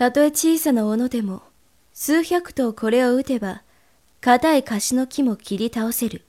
たとえ小さな斧でも、数百頭これを打てば、硬い樫の木も切り倒せる。